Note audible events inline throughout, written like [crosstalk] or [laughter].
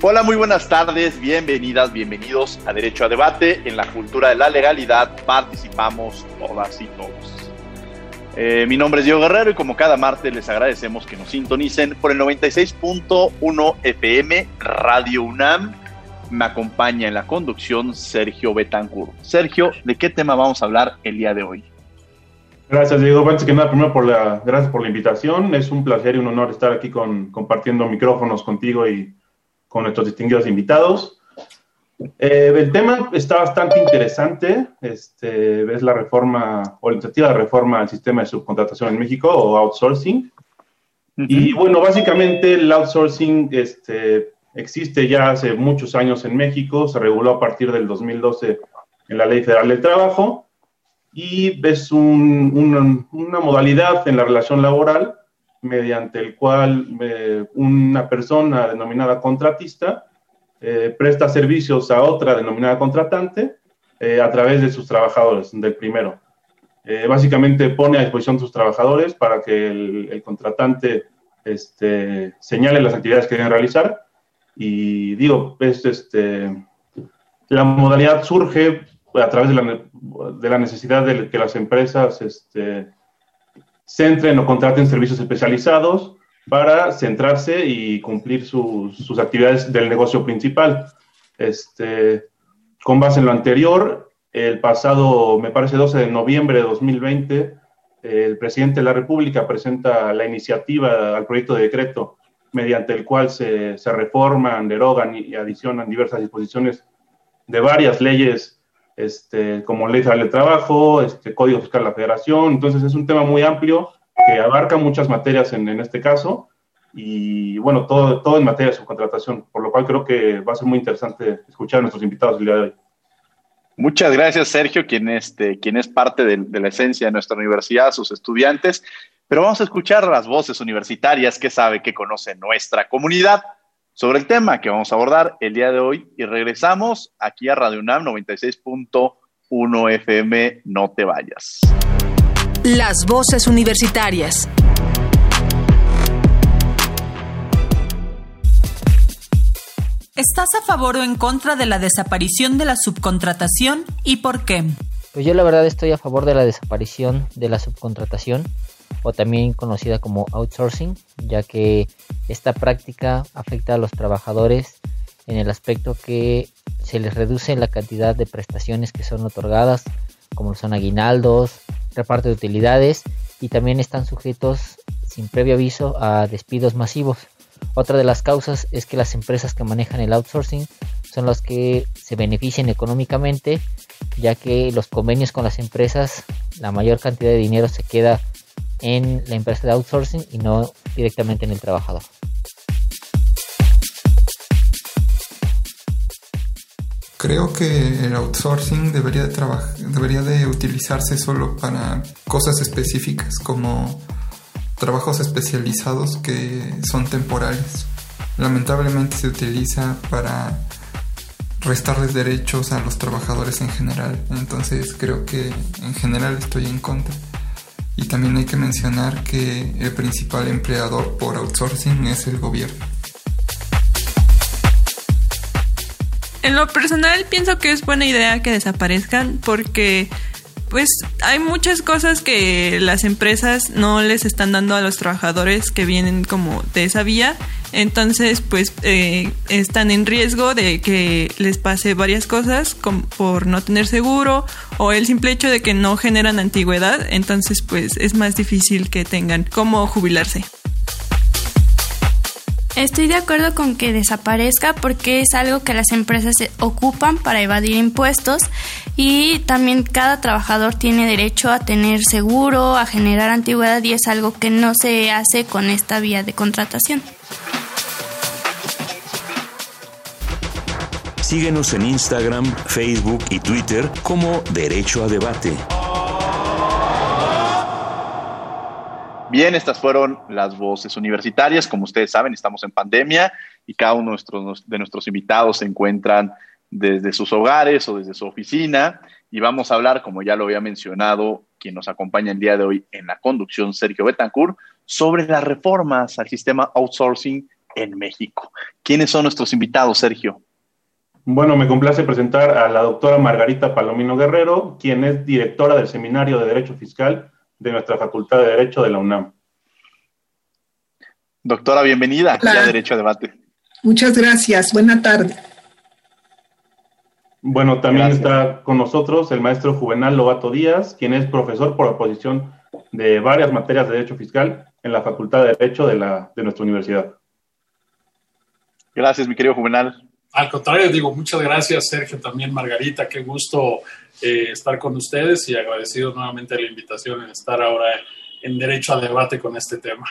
Hola, muy buenas tardes, bienvenidas, bienvenidos a Derecho a Debate. En la cultura de la legalidad participamos todas y todos. Eh, mi nombre es Diego Guerrero y como cada martes les agradecemos que nos sintonicen por el 96.1 FM Radio UNAM. Me acompaña en la conducción Sergio Betancourt. Sergio, ¿de qué tema vamos a hablar el día de hoy? Gracias, Diego. Antes que nada, primero por la, gracias por la invitación. Es un placer y un honor estar aquí con, compartiendo micrófonos contigo y con nuestros distinguidos invitados. Eh, el tema está bastante interesante. Este, es la reforma o la iniciativa de reforma al sistema de subcontratación en México o outsourcing. Y bueno, básicamente el outsourcing este, existe ya hace muchos años en México, se reguló a partir del 2012 en la Ley Federal del Trabajo y es un, una modalidad en la relación laboral mediante el cual eh, una persona denominada contratista eh, presta servicios a otra denominada contratante eh, a través de sus trabajadores, del primero. básicamente pone a disposición sus trabajadores para que el, contratante este, señale las actividades que deben realizar. Y digo, es, este, la modalidad surge a través de la, de la necesidad de que las empresas este, centren o contraten servicios especializados para centrarse y cumplir sus, actividades del negocio principal. Este, con base en lo anterior, el pasado, me parece, 12 de noviembre de 2020, el presidente de la República presenta la iniciativa al proyecto de decreto mediante el cual se, se reforman, derogan y adicionan diversas disposiciones de varias leyes este, como Ley Federal de Trabajo, este, Código Fiscal de la Federación. Entonces es un tema muy amplio que abarca muchas materias en, este caso y bueno, todo, todo en materia de subcontratación, por lo cual creo que va a ser muy interesante escuchar a nuestros invitados el día de hoy. Muchas gracias, Sergio, quien, este, quien es parte de, la esencia de nuestra universidad, sus estudiantes. Pero vamos a escuchar las voces universitarias que sabe, que conoce nuestra comunidad sobre el tema que vamos a abordar el día de hoy y regresamos aquí a Radio UNAM 96.1 FM. No te vayas. Las voces universitarias. ¿Estás a favor o en contra de la desaparición de la subcontratación y por qué? Pues yo la verdad estoy a favor de la desaparición de la subcontratación o también conocida como outsourcing, ya que esta práctica afecta a los trabajadores en el aspecto que se les reduce la cantidad de prestaciones que son otorgadas, como son aguinaldos, reparto de utilidades y también están sujetos sin previo aviso a despidos masivos. Otra de las causas es que las empresas que manejan el outsourcing son las que se benefician económicamente, ya que los convenios con las empresas, la mayor cantidad de dinero se queda en la empresa de outsourcing y no directamente en el trabajador. Creo que el outsourcing debería de, debería de utilizarse solo para cosas específicas como trabajos especializados que son temporales. Lamentablemente se utiliza para restarles derechos a los trabajadores en general. Entonces creo que en general estoy en contra. Y también hay que mencionar que el principal empleador por outsourcing es el gobierno. En lo personal pienso que es buena idea que desaparezcan porque pues hay muchas cosas que las empresas no les están dando a los trabajadores que vienen como de esa vía. Entonces, pues eh, están en riesgo de que les pase varias cosas por no tener seguro o el simple hecho de que no generan antigüedad. Entonces, pues es más difícil que tengan cómo jubilarse. Estoy de acuerdo con que desaparezca porque es algo que las empresas ocupan para evadir impuestos y también cada trabajador tiene derecho a tener seguro, a generar antigüedad y es algo que no se hace con esta vía de contratación. Síguenos en Instagram, Facebook y Twitter como Derecho a Debate. Bien, estas fueron las voces universitarias. Como ustedes saben, estamos en pandemia y cada uno de nuestros, invitados se encuentran desde sus hogares o desde su oficina. Y vamos a hablar, como ya lo había mencionado, quien nos acompaña el día de hoy en la conducción, Sergio Betancourt, sobre las reformas al sistema outsourcing en México. ¿Quiénes son nuestros invitados, Sergio? Bueno, me complace presentar a la doctora Margarita Palomino Guerrero, quien es directora del Seminario de Derecho Fiscal de nuestra Facultad de Derecho de la UNAM. Doctora, bienvenida a Derecho a Debate. Muchas gracias. Buena tarde. Bueno, también está con nosotros el maestro Juvenal Lobato Díaz, quien es profesor por oposición de varias materias de Derecho Fiscal en la Facultad de Derecho de, la, de nuestra universidad. Gracias, mi querido Juvenal. Al contrario, digo, muchas gracias, Sergio, también Margarita, qué gusto eh, estar con ustedes y agradecido nuevamente la invitación en estar ahora en derecho al debate con este tema.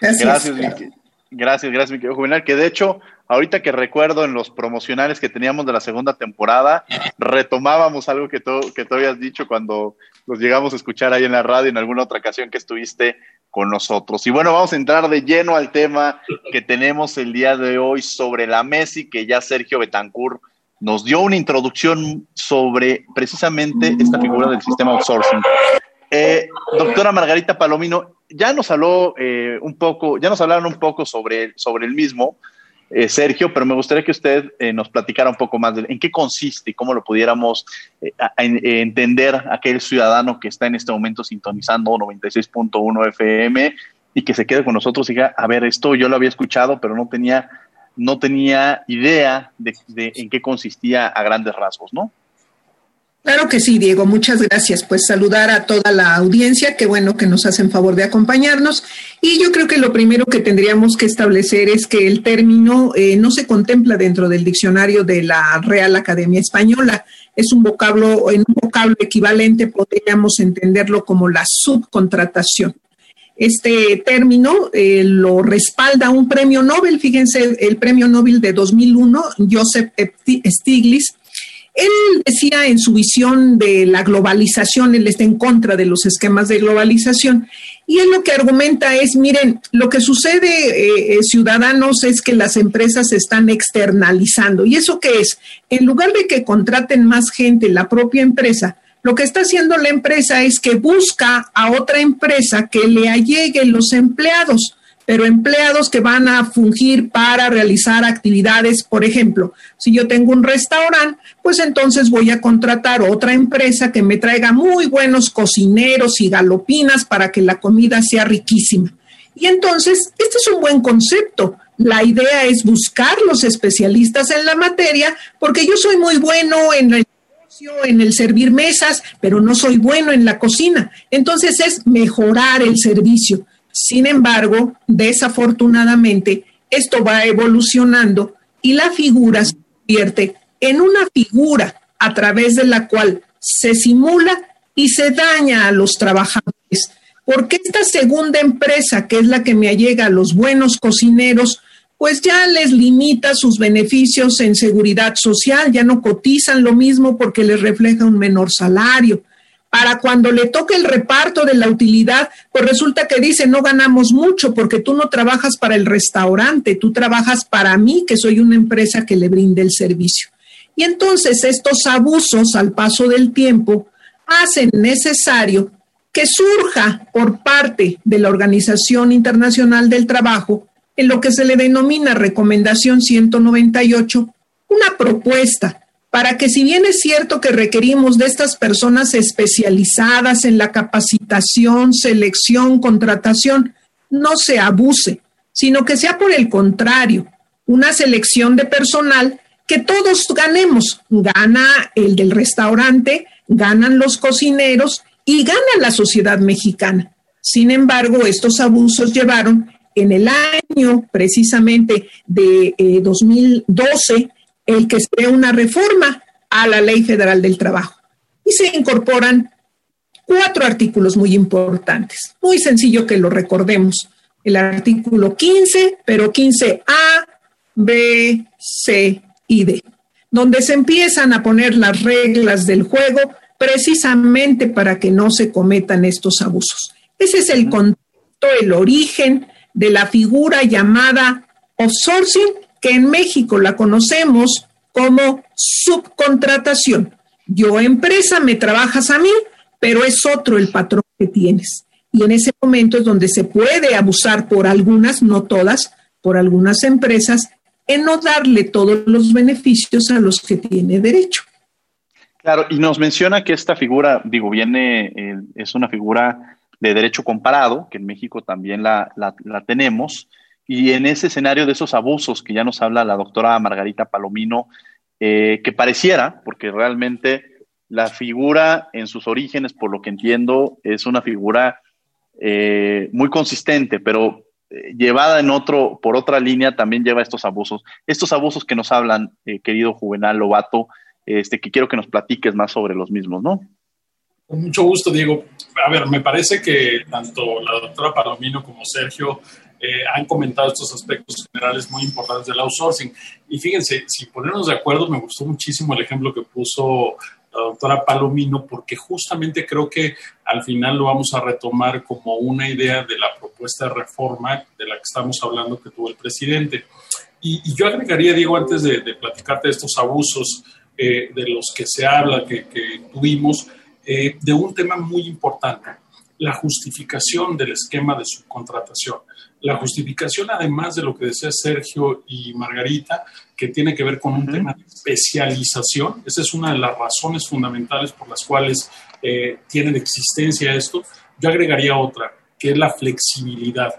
Gracias, gracias, gracias, gracias, mi querido Juvenal, que de hecho, ahorita que recuerdo en los promocionales que teníamos de la segunda temporada, retomábamos algo que, que tú habías dicho cuando nos llegamos a escuchar ahí en la radio en alguna otra ocasión que estuviste con nosotros. Y bueno, vamos a entrar de lleno al tema que tenemos el día de hoy sobre la Messi, que ya Sergio Betancourt nos dio una introducción sobre precisamente esta figura del sistema outsourcing. Eh, doctora Margarita Palomino, ya nos habló eh, un poco, ya nos hablaron un poco sobre, sobre el mismo, eh, Sergio, pero me gustaría que usted nos platicara un poco más de en qué consiste y cómo lo pudiéramos entender aquel ciudadano que está en este momento sintonizando 96.1 FM y que se quede con nosotros y diga, a ver, esto yo lo había escuchado, pero no tenía no tenía idea de, en qué consistía a grandes rasgos, ¿no? Claro que sí, Diego, muchas gracias. Pues saludar a toda la audiencia, qué bueno que nos hacen favor de acompañarnos. Y yo creo que lo primero que tendríamos que establecer es que el término eh, no se contempla dentro del diccionario de la Real Academia Española. Es un vocablo, en un vocablo equivalente podríamos entenderlo como la subcontratación. Este término eh, lo respalda un premio Nobel, fíjense, el premio Nobel de 2001, Joseph Stiglitz. Él decía en su visión de la globalización, él está en contra de los esquemas de globalización, y él lo que argumenta es, miren, lo que sucede, eh, ciudadanos, es que las empresas se están externalizando. ¿Y eso qué es? En lugar de que contraten más gente, la propia empresa, lo que está haciendo la empresa es que busca a otra empresa que le alleguen los empleados, pero empleados que van a fungir para realizar actividades. Por ejemplo, si yo tengo un restaurante, pues entonces voy a contratar otra empresa que me traiga muy buenos cocineros y galopinas para que la comida sea riquísima. Y entonces, este es un buen concepto. La idea es buscar los especialistas en la materia, porque yo soy muy bueno en la en el servir mesas, pero no soy bueno en la cocina. Entonces es mejorar el servicio. Sin embargo, desafortunadamente, esto va evolucionando y la figura se convierte en una figura a través de la cual se simula y se daña a los trabajadores. Porque esta segunda empresa, que es la que me allega a los buenos cocineros, pues ya les limita sus beneficios en seguridad social, ya no cotizan lo mismo porque les refleja un menor salario. Para cuando le toque el reparto de la utilidad, pues resulta que dice, no ganamos mucho porque tú no trabajas para el restaurante, tú trabajas para mí, que soy una empresa que le brinde el servicio. Y entonces estos abusos al paso del tiempo hacen necesario que surja por parte de la Organización Internacional del Trabajo en lo que se le denomina Recomendación 198, una propuesta para que si bien es cierto que requerimos de estas personas especializadas en la capacitación, selección, contratación, no se abuse, sino que sea por el contrario, una selección de personal que todos ganemos. Gana el del restaurante, ganan los cocineros y gana la sociedad mexicana. Sin embargo, estos abusos llevaron en el año precisamente de 2012 eh, el que se una reforma a la Ley Federal del Trabajo y se incorporan cuatro artículos muy importantes. Muy sencillo que lo recordemos. El artículo 15, pero 15A, B, C y D, donde se empiezan a poner las reglas del juego precisamente para que no se cometan estos abusos. Ese es el contexto, el origen de la figura llamada outsourcing, que en México la conocemos como subcontratación. Yo empresa, me trabajas a mí, pero es otro el patrón que tienes. Y en ese momento es donde se puede abusar por algunas, no todas, por algunas empresas, en no darle todos los beneficios a los que tiene derecho. Claro, y nos menciona que esta figura, digo, viene, eh, es una figura de derecho comparado, que en México también la, tenemos, y en ese escenario de esos abusos que ya nos habla la doctora Margarita Palomino, eh, que pareciera, porque realmente la figura en sus orígenes, por lo que entiendo, es una figura eh, muy consistente, pero eh, llevada en otro, por otra línea, también lleva estos abusos. Estos abusos que nos hablan, querido Juvenal Lobato, este, que quiero que nos platiques más sobre los mismos, ¿no? Con mucho gusto, Diego. A ver, me parece que tanto la doctora Palomino como Sergio eh, han comentado estos aspectos generales muy importantes del outsourcing. Y fíjense, si ponernos de acuerdo, me gustó muchísimo el ejemplo que puso la doctora Palomino, porque justamente creo que al final lo vamos a retomar como una idea de la propuesta de reforma de la que estamos hablando que tuvo el presidente. Y, yo agregaría, Diego, antes de, platicarte de estos abusos eh, de los que se habla, que tuvimos, eh, de un tema muy importante, la justificación del esquema de subcontratación. La justificación, además de lo que decía Sergio y Margarita, que tiene que ver con un tema de especialización. Esa es una de las razones fundamentales por las cuales eh, tiene de existencia esto. Yo agregaría otra, que es la flexibilidad.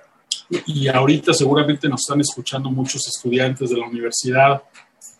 Y ahorita seguramente nos están escuchando muchos estudiantes de la universidad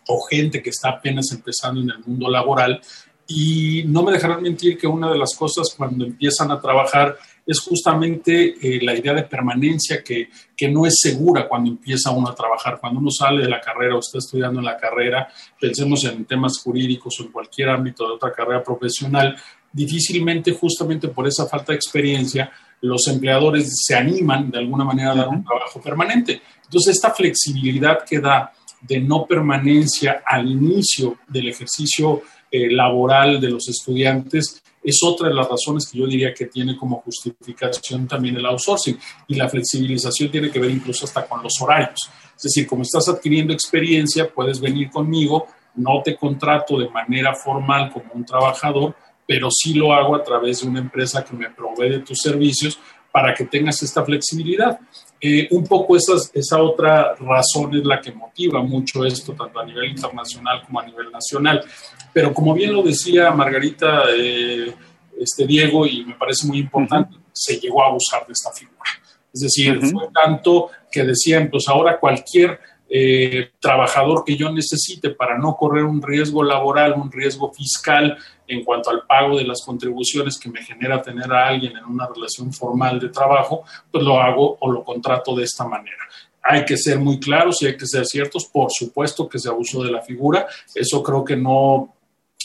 o gente que está apenas empezando en el mundo laboral y no me dejarán mentir que una de las cosas cuando empiezan a trabajar es justamente eh, la idea de permanencia que, que, no es segura cuando empieza uno a trabajar. Cuando uno sale de la carrera o está estudiando en la carrera, pensemos en temas jurídicos o en cualquier ámbito de otra carrera profesional, difícilmente justamente por esa falta de experiencia los empleadores se animan de alguna manera a dar un trabajo permanente. Entonces, esta flexibilidad que da de no permanencia al inicio del ejercicio eh, laboral de los estudiantes es otra de las razones que yo diría que tiene como justificación también el outsourcing. Y la flexibilización tiene que ver incluso hasta con los horarios. Es decir, como estás adquiriendo experiencia, puedes venir conmigo, no te contrato de manera formal como un trabajador, pero sí lo hago a través de una empresa que me provee de tus servicios para que tengas esta flexibilidad. Eh, un poco esa, esa otra razón es la que motiva mucho esto, tanto a nivel internacional como a nivel nacional. Pero como bien lo decía Margarita, eh, este Diego, y me parece muy importante, se llegó a abusar de esta figura. Es decir, fue tanto que decían, pues ahora cualquier eh, trabajador que yo necesite para no correr un riesgo laboral, un riesgo fiscal en cuanto al pago de las contribuciones que me genera tener a alguien en una relación formal de trabajo, pues lo hago o lo contrato de esta manera. Hay que ser muy claros y hay que ser ciertos. Por supuesto que se abusó de la figura. Eso creo que no,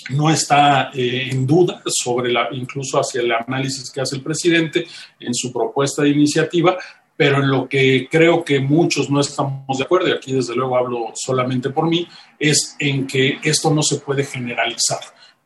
no está eh, en duda sobre la, incluso hacia el análisis que hace el presidente en su propuesta de iniciativa, pero en lo que creo que muchos no estamos de acuerdo, y aquí desde luego hablo solamente por mí, es en que esto no se puede generalizar.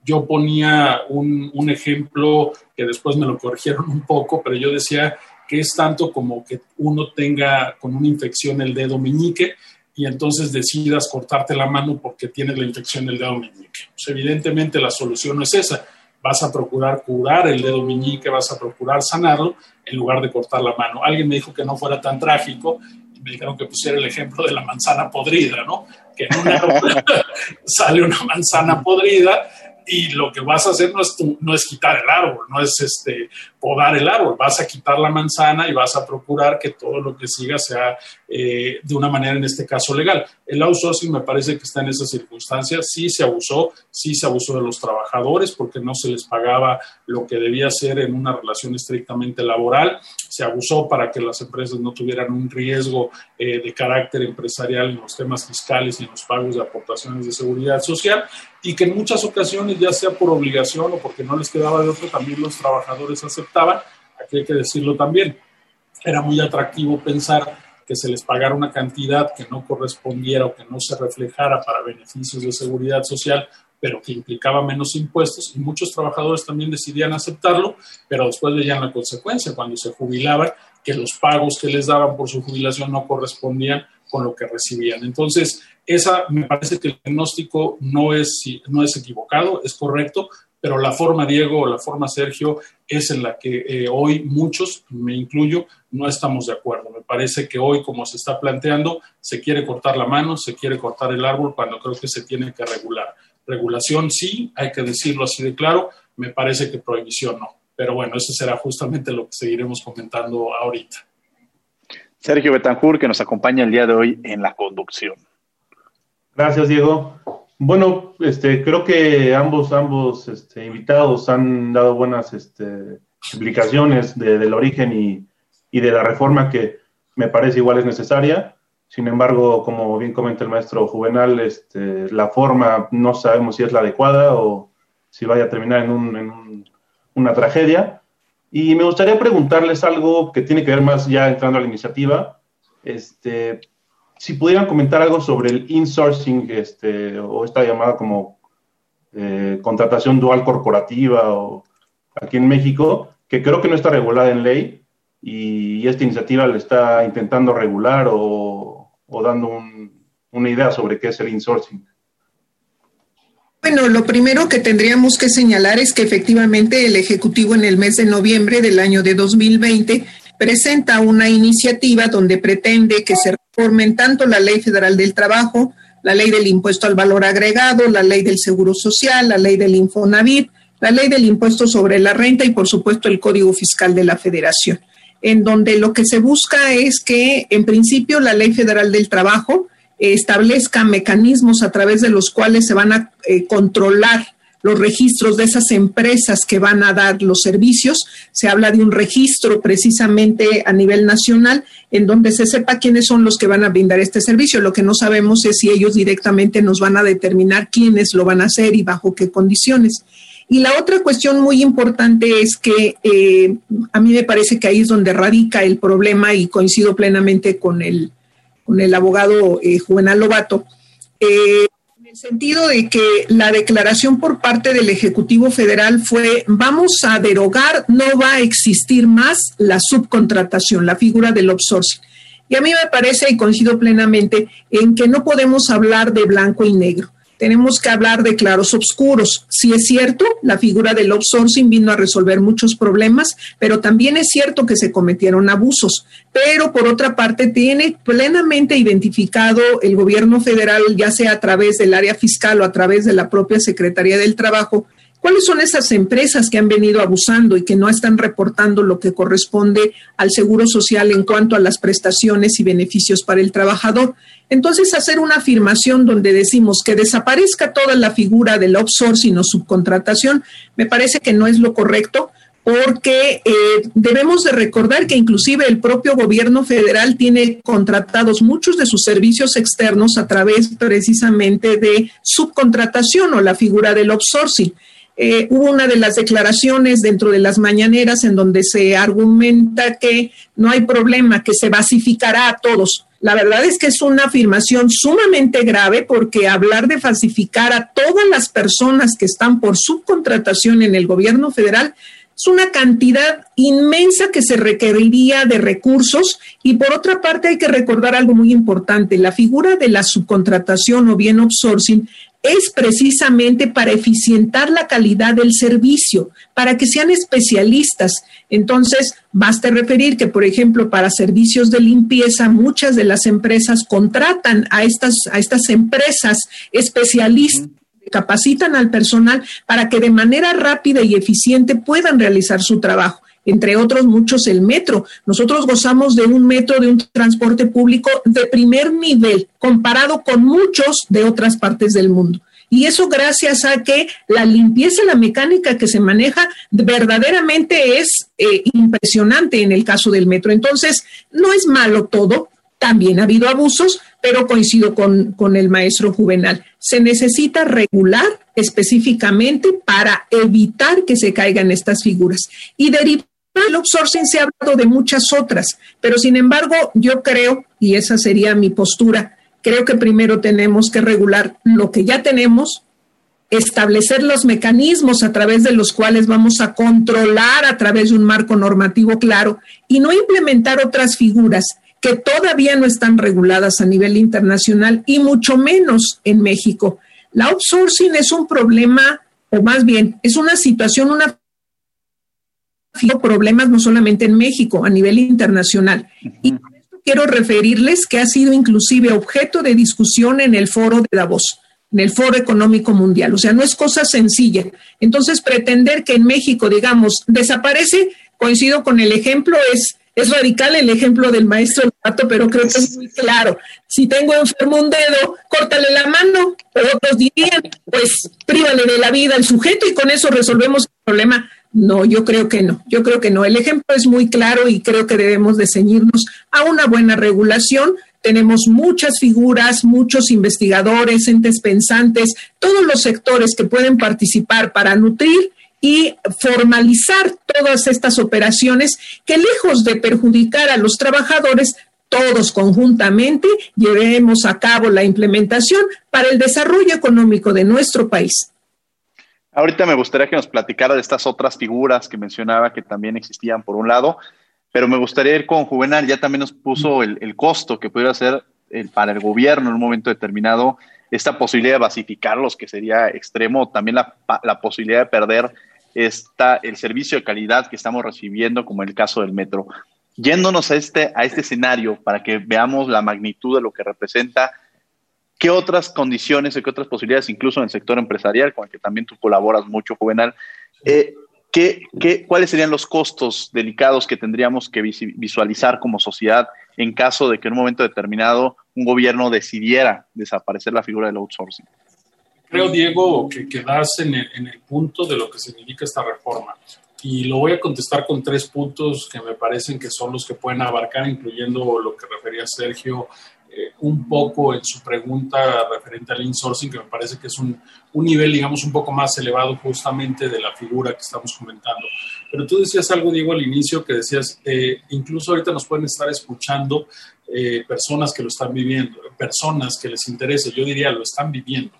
Yo ponía un, un ejemplo que después me lo corrigieron un poco, pero yo decía que es tanto como que uno tenga con una infección el dedo meñique y entonces decidas cortarte la mano porque tienes la infección del dedo meñique. Pues evidentemente la solución no es esa vas a procurar curar el dedo meñique, vas a procurar sanarlo en lugar de cortar la mano. Alguien me dijo que no fuera tan trágico y me dijeron que pusiera el ejemplo de la manzana podrida, ¿no? que en un árbol [laughs] sale una manzana podrida y lo que vas a hacer no es, no es quitar el árbol, no es este, podar el árbol, vas a quitar la manzana y vas a procurar que todo lo que siga sea eh, de una manera, en este caso, legal. El outsourcing me parece que está en esas circunstancias, sí se abusó, sí se abusó de los trabajadores porque no se les pagaba lo que debía ser en una relación estrictamente laboral, se abusó para que las empresas no tuvieran un riesgo eh, de carácter empresarial en los temas fiscales y en los pagos de aportaciones de seguridad social y que en muchas ocasiones, ya sea por obligación o porque no les quedaba de otro, también los trabajadores aquí hay que decirlo también, era muy atractivo pensar que se les pagara una cantidad que no correspondiera o que no se reflejara para beneficios de seguridad social, pero que implicaba menos impuestos y muchos trabajadores también decidían aceptarlo, pero después veían la consecuencia cuando se jubilaban, que los pagos que les daban por su jubilación no correspondían con lo que recibían. Entonces, esa me parece que el diagnóstico no es, no es equivocado, es correcto, pero la forma Diego o la forma Sergio es en la que eh, hoy muchos, me incluyo, no estamos de acuerdo. Me parece que hoy, como se está planteando, se quiere cortar la mano, se quiere cortar el árbol cuando creo que se tiene que regular. Regulación sí, hay que decirlo así de claro, me parece que prohibición no. Pero bueno, eso será justamente lo que seguiremos comentando ahorita. Sergio Betancourt, que nos acompaña el día de hoy en la conducción. Gracias, Diego. Bueno, este, creo que ambos, ambos este, invitados han dado buenas este, explicaciones del origen y, y, de la reforma que me parece igual es necesaria. Sin embargo, como bien comenta el maestro Juvenal, este, la forma no sabemos si es la adecuada o si vaya a terminar en, un, en un, una tragedia. Y me gustaría preguntarles algo que tiene que ver más ya entrando a la iniciativa. Este, si pudieran comentar algo sobre el insourcing este, o esta llamada como eh, contratación dual corporativa o aquí en México, que creo que no está regulada en ley y esta iniciativa le está intentando regular o, o dando un, una idea sobre qué es el insourcing. Bueno, lo primero que tendríamos que señalar es que efectivamente el Ejecutivo en el mes de noviembre del año de 2020 presenta una iniciativa donde pretende que se reformen tanto la Ley Federal del Trabajo, la Ley del Impuesto al Valor Agregado, la Ley del Seguro Social, la Ley del Infonavit, la Ley del Impuesto sobre la Renta y, por supuesto, el Código Fiscal de la Federación, en donde lo que se busca es que, en principio, la Ley Federal del Trabajo establezca mecanismos a través de los cuales se van a eh, controlar los registros de esas empresas que van a dar los servicios. Se habla de un registro precisamente a nivel nacional en donde se sepa quiénes son los que van a brindar este servicio. Lo que no sabemos es si ellos directamente nos van a determinar quiénes lo van a hacer y bajo qué condiciones. Y la otra cuestión muy importante es que eh, a mí me parece que ahí es donde radica el problema y coincido plenamente con el, con el abogado eh, Juvenal Lobato. Eh, sentido de que la declaración por parte del Ejecutivo Federal fue vamos a derogar, no va a existir más la subcontratación, la figura del outsourcing. Y a mí me parece, y coincido plenamente, en que no podemos hablar de blanco y negro tenemos que hablar de claros oscuros. Si es cierto, la figura del outsourcing vino a resolver muchos problemas, pero también es cierto que se cometieron abusos. Pero por otra parte, tiene plenamente identificado el gobierno federal, ya sea a través del área fiscal o a través de la propia Secretaría del Trabajo, ¿Cuáles son esas empresas que han venido abusando y que no están reportando lo que corresponde al seguro social en cuanto a las prestaciones y beneficios para el trabajador? Entonces, hacer una afirmación donde decimos que desaparezca toda la figura del outsourcing o subcontratación, me parece que no es lo correcto porque eh, debemos de recordar que inclusive el propio gobierno federal tiene contratados muchos de sus servicios externos a través precisamente de subcontratación o la figura del outsourcing. Eh, hubo una de las declaraciones dentro de las mañaneras en donde se argumenta que no hay problema, que se basificará a todos. La verdad es que es una afirmación sumamente grave porque hablar de falsificar a todas las personas que están por subcontratación en el gobierno federal es una cantidad inmensa que se requeriría de recursos y por otra parte hay que recordar algo muy importante, la figura de la subcontratación o bien outsourcing es precisamente para eficientar la calidad del servicio, para que sean especialistas. Entonces, basta referir que, por ejemplo, para servicios de limpieza, muchas de las empresas contratan a estas, a estas empresas especialistas capacitan al personal para que de manera rápida y eficiente puedan realizar su trabajo entre otros muchos el metro. Nosotros gozamos de un metro, de un transporte público de primer nivel, comparado con muchos de otras partes del mundo. Y eso gracias a que la limpieza la mecánica que se maneja verdaderamente es eh, impresionante en el caso del metro. Entonces, no es malo todo, también ha habido abusos, pero coincido con, con el maestro Juvenal. Se necesita regular específicamente para evitar que se caigan estas figuras. Y derivar el outsourcing se ha hablado de muchas otras, pero sin embargo yo creo, y esa sería mi postura, creo que primero tenemos que regular lo que ya tenemos, establecer los mecanismos a través de los cuales vamos a controlar a través de un marco normativo claro y no implementar otras figuras que todavía no están reguladas a nivel internacional y mucho menos en México. La outsourcing es un problema, o más bien, es una situación, una problemas no solamente en México, a nivel internacional. Y quiero referirles que ha sido inclusive objeto de discusión en el foro de Davos, en el foro económico mundial. O sea, no es cosa sencilla. Entonces, pretender que en México, digamos, desaparece, coincido con el ejemplo, es, es radical el ejemplo del maestro Pato, pero creo que es muy claro. Si tengo enfermo un dedo, córtale la mano. O otros dirían, pues prívale de la vida al sujeto y con eso resolvemos el problema no, yo creo que no, yo creo que no. El ejemplo es muy claro y creo que debemos de ceñirnos a una buena regulación. Tenemos muchas figuras, muchos investigadores, entes pensantes, todos los sectores que pueden participar para nutrir y formalizar todas estas operaciones que lejos de perjudicar a los trabajadores, todos conjuntamente llevemos a cabo la implementación para el desarrollo económico de nuestro país. Ahorita me gustaría que nos platicara de estas otras figuras que mencionaba que también existían por un lado, pero me gustaría ir con Juvenal, ya también nos puso el, costo que pudiera ser el, para el gobierno en un momento determinado, esta posibilidad de basificarlos, que sería extremo, también la, la posibilidad de perder esta, el servicio de calidad que estamos recibiendo, como en el caso del metro. Yéndonos a este, a este escenario para que veamos la magnitud de lo que representa ¿Qué otras condiciones o qué otras posibilidades, incluso en el sector empresarial, con el que también tú colaboras mucho, Juvenal, eh, ¿qué, qué, cuáles serían los costos delicados que tendríamos que visualizar como sociedad en caso de que en un momento determinado un gobierno decidiera desaparecer la figura del outsourcing? Creo, Diego, que el, en el punto de lo que significa esta reforma. Y lo voy a contestar con tres puntos que me parecen que son los que pueden abarcar, incluyendo lo que refería Sergio eh, un poco en su pregunta referente al insourcing, que me parece que es un, un, nivel, digamos, un poco más elevado justamente de la figura que estamos comentando. Pero tú decías algo, Diego, al inicio, que decías, eh, incluso ahorita nos pueden estar escuchando eh, personas que lo están viviendo, personas que les interesa, yo diría, lo están viviendo.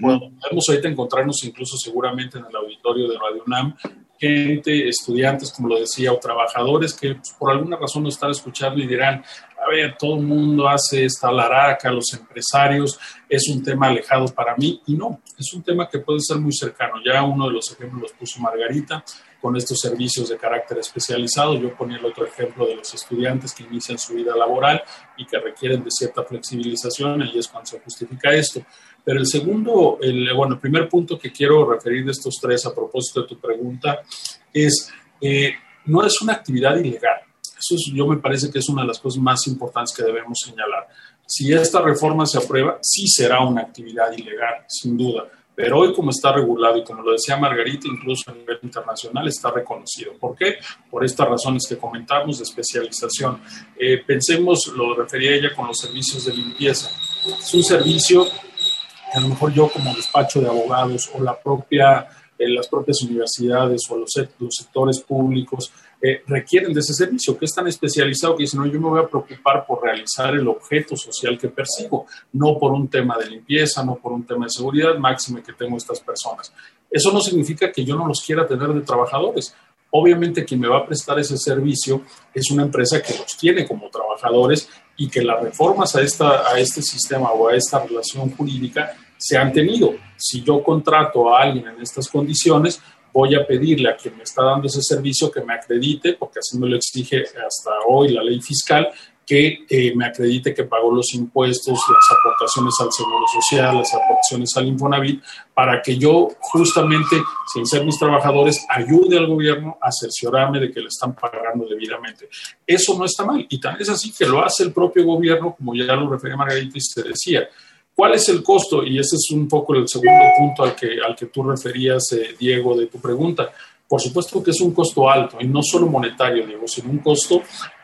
podemos ahorita encontrarnos incluso seguramente en el auditorio de Radio UNAM gente, estudiantes, como lo decía, o trabajadores que pues, por alguna razón nos están escuchando y dirán, a ver, todo el mundo hace esta laraca, los empresarios, es un tema alejado para mí y no, es un tema que puede ser muy cercano. Ya uno de los ejemplos los puso Margarita con estos servicios de carácter especializado. Yo ponía el otro ejemplo de los estudiantes que inician su vida laboral y que requieren de cierta flexibilización, y es cuando se justifica esto. Pero el segundo, el, bueno, el primer punto que quiero referir de estos tres a propósito de tu pregunta es, eh, no es una actividad ilegal. Eso yo me parece que es una de las cosas más importantes que debemos señalar. Si esta reforma se aprueba, sí será una actividad ilegal, sin duda. Pero hoy como está regulado y como lo decía Margarita, incluso a nivel internacional está reconocido. ¿Por qué? Por estas razones que comentamos de especialización. Eh, pensemos, lo refería ella con los servicios de limpieza. Es un servicio que a lo mejor yo como despacho de abogados o la propia, eh, las propias universidades o los, los sectores públicos eh, requieren de ese servicio, que es tan especializado que dicen, no, yo me voy a preocupar por realizar el objeto social que persigo, no por un tema de limpieza, no por un tema de seguridad, máxime que tengo estas personas. Eso no significa que yo no los quiera tener de trabajadores. Obviamente quien me va a prestar ese servicio es una empresa que los tiene como trabajadores y que las reformas a, esta, a este sistema o a esta relación jurídica se han tenido. Si yo contrato a alguien en estas condiciones, voy a pedirle a quien me está dando ese servicio que me acredite, porque así me lo exige hasta hoy la ley fiscal, que eh, me acredite que pagó los impuestos, las aportaciones al Seguro Social, las aportaciones al Infonavit, para que yo justamente, sin ser mis trabajadores, ayude al gobierno a cerciorarme de que le están pagando debidamente. Eso no está mal y tal es así que lo hace el propio gobierno, como ya lo refería Margarita y se decía. ¿Cuál es el costo? Y ese es un poco el segundo punto al que, al que tú referías, eh, Diego, de tu pregunta. Por supuesto que es un costo alto, y no solo monetario, Diego, sino un costo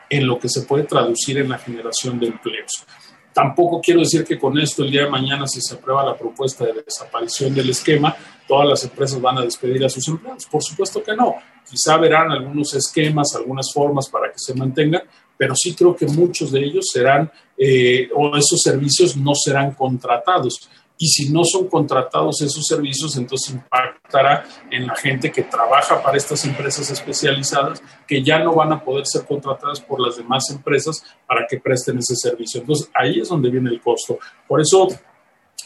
en lo que se puede traducir en la generación de empleos. Tampoco quiero decir que con esto el día de mañana, si se aprueba la propuesta de desaparición del esquema, todas las empresas van a despedir a sus empleados. Por supuesto que no. Quizá verán algunos esquemas, algunas formas para que se mantengan, pero sí creo que muchos de ellos serán, eh, o esos servicios no serán contratados y si no son contratados esos servicios, entonces impactará en la gente que trabaja para estas empresas especializadas que ya no van a poder ser contratadas por las demás empresas para que presten ese servicio. Entonces ahí es donde viene el costo. Por eso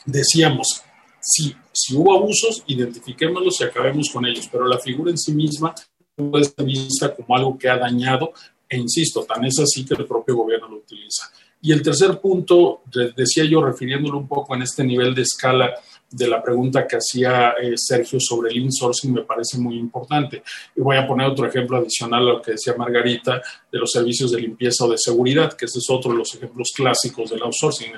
decíamos, si, si hubo abusos, identifiquémoslos y acabemos con ellos, pero la figura en sí misma puede ser vista como algo que ha dañado e insisto, tan es así que el propio gobierno lo utiliza. Y el tercer punto, decía yo, refiriéndolo un poco en este nivel de escala de la pregunta que hacía eh, Sergio sobre el insourcing, me parece muy importante. Y voy a poner otro ejemplo adicional a lo que decía Margarita de los servicios de limpieza o de seguridad, que ese es otro de los ejemplos clásicos del outsourcing,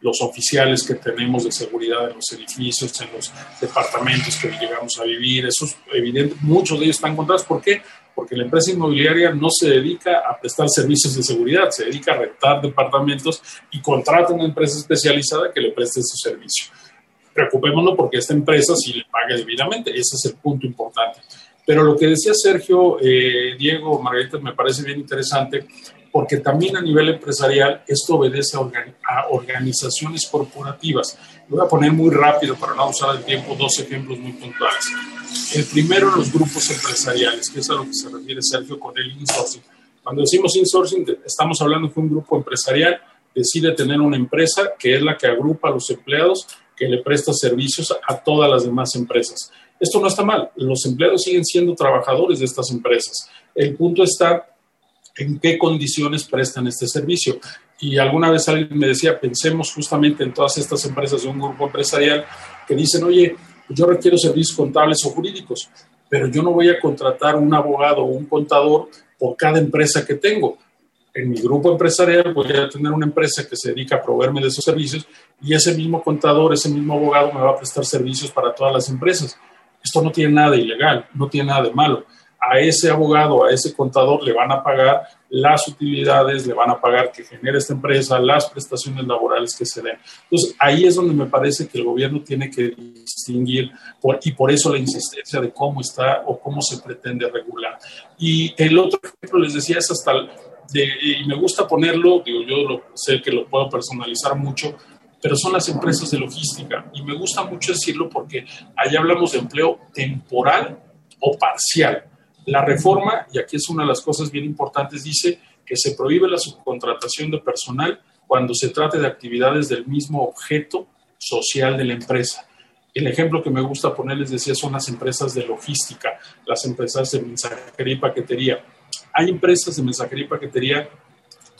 los oficiales que tenemos de seguridad en los edificios, en los departamentos que llegamos a vivir, esos evidente, muchos de ellos están contratados. ¿Por qué? Porque la empresa inmobiliaria no se dedica a prestar servicios de seguridad, se dedica a rentar departamentos y contrata una empresa especializada que le preste ese servicio. Preocupémonos porque esta empresa sí le pague debidamente, ese es el punto importante. Pero lo que decía Sergio, eh, Diego, Margarita, me parece bien interesante, porque también a nivel empresarial esto obedece a, organizaciones corporativas. voy a poner muy rápido para no usar el tiempo dos ejemplos muy puntuales. El primero, los grupos empresariales, que es a lo que se refiere Sergio con el insourcing. Cuando decimos insourcing, estamos hablando que un grupo empresarial decide tener una empresa que es la que agrupa a los empleados, que le presta servicios a todas las demás empresas. Esto no está mal, los empleados siguen siendo trabajadores de estas empresas. El punto está en qué condiciones prestan este servicio. Y alguna vez alguien me decía, pensemos justamente en todas estas empresas de un grupo empresarial que dicen, oye, yo requiero servicios contables o jurídicos, pero yo no voy a contratar un abogado o un contador por cada empresa que tengo. En mi grupo empresarial voy a tener una empresa que se dedica a proveerme de esos servicios y ese mismo contador, ese mismo abogado me va a prestar servicios para todas las empresas. Esto no tiene nada de ilegal, no tiene nada de malo a ese abogado, a ese contador le van a pagar las utilidades, le van a pagar que genere esta empresa, las prestaciones laborales que se den. Entonces, ahí es donde me parece que el gobierno tiene que distinguir y por eso la insistencia de cómo está o cómo se pretende regular. Y el otro ejemplo, les decía, es hasta, y me gusta ponerlo, digo, yo sé que lo puedo personalizar mucho, pero son las empresas de logística. Y me gusta mucho decirlo porque ahí hablamos de empleo temporal o parcial. La reforma, y aquí es una de las cosas bien importantes, dice que se prohíbe la subcontratación de personal cuando se trate de actividades del mismo objeto social de la empresa. El ejemplo que me gusta poner, les decía, son las empresas de logística, las empresas de mensajería y paquetería. Hay empresas de mensajería y paquetería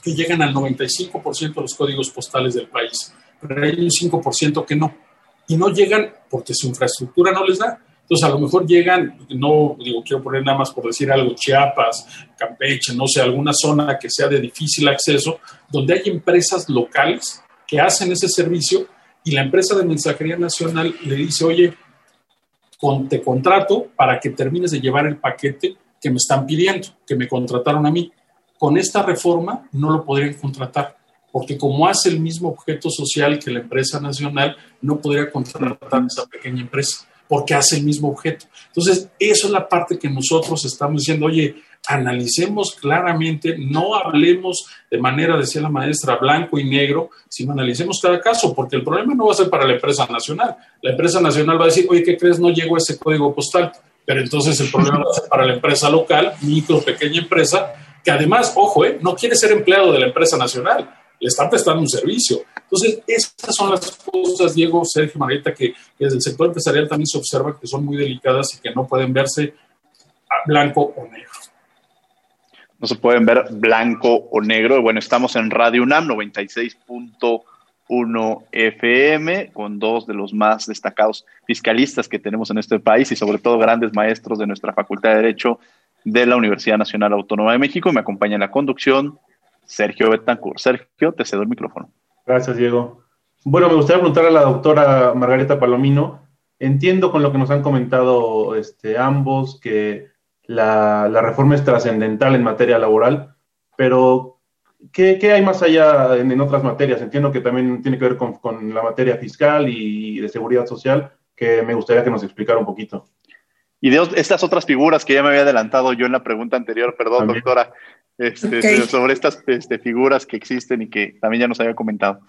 que llegan al 95% de los códigos postales del país, pero hay un 5% que no. Y no llegan porque su infraestructura no les da. Entonces, a lo mejor llegan, no digo, quiero poner nada más por decir algo, Chiapas, Campeche, no sé, alguna zona que sea de difícil acceso, donde hay empresas locales que hacen ese servicio y la empresa de mensajería nacional le dice, oye, te contrato para que termines de llevar el paquete que me están pidiendo, que me contrataron a mí. Con esta reforma no lo podrían contratar, porque como hace el mismo objeto social que la empresa nacional, no podría contratar a esa pequeña empresa porque hace el mismo objeto. Entonces, eso es la parte que nosotros estamos diciendo, oye, analicemos claramente, no hablemos de manera, decía la maestra, blanco y negro, sino analicemos cada caso, porque el problema no va a ser para la empresa nacional. La empresa nacional va a decir, oye, ¿qué crees? No llegó ese código postal. Pero entonces el problema va a ser para la empresa local, micro, pequeña empresa, que además, ojo, eh, no quiere ser empleado de la empresa nacional, le está prestando un servicio. Entonces, estas son las cosas, Diego, Sergio, Margarita, que, desde el sector empresarial también se observa que son muy delicadas y que no pueden verse blanco o negro. No se pueden ver blanco o negro. Bueno, estamos en Radio UNAM 96.1 FM con dos de los más destacados fiscalistas que tenemos en este país y sobre todo grandes maestros de nuestra Facultad de Derecho de la Universidad Nacional Autónoma de México. Me acompaña en la conducción Sergio Betancourt. Sergio, te cedo el micrófono. Gracias, Diego. Bueno, me gustaría preguntar a la doctora Margarita Palomino. Entiendo con lo que nos han comentado este, ambos que la, reforma es trascendental en materia laboral, pero ¿qué, hay más allá en, otras materias? Entiendo que también tiene que ver con, la materia fiscal y de seguridad social, que me gustaría que nos explicara un poquito. Y de estas otras figuras que ya me había adelantado yo en la pregunta anterior, perdón, doctora, este, sobre estas este, figuras que existen y que también ya nos había comentado.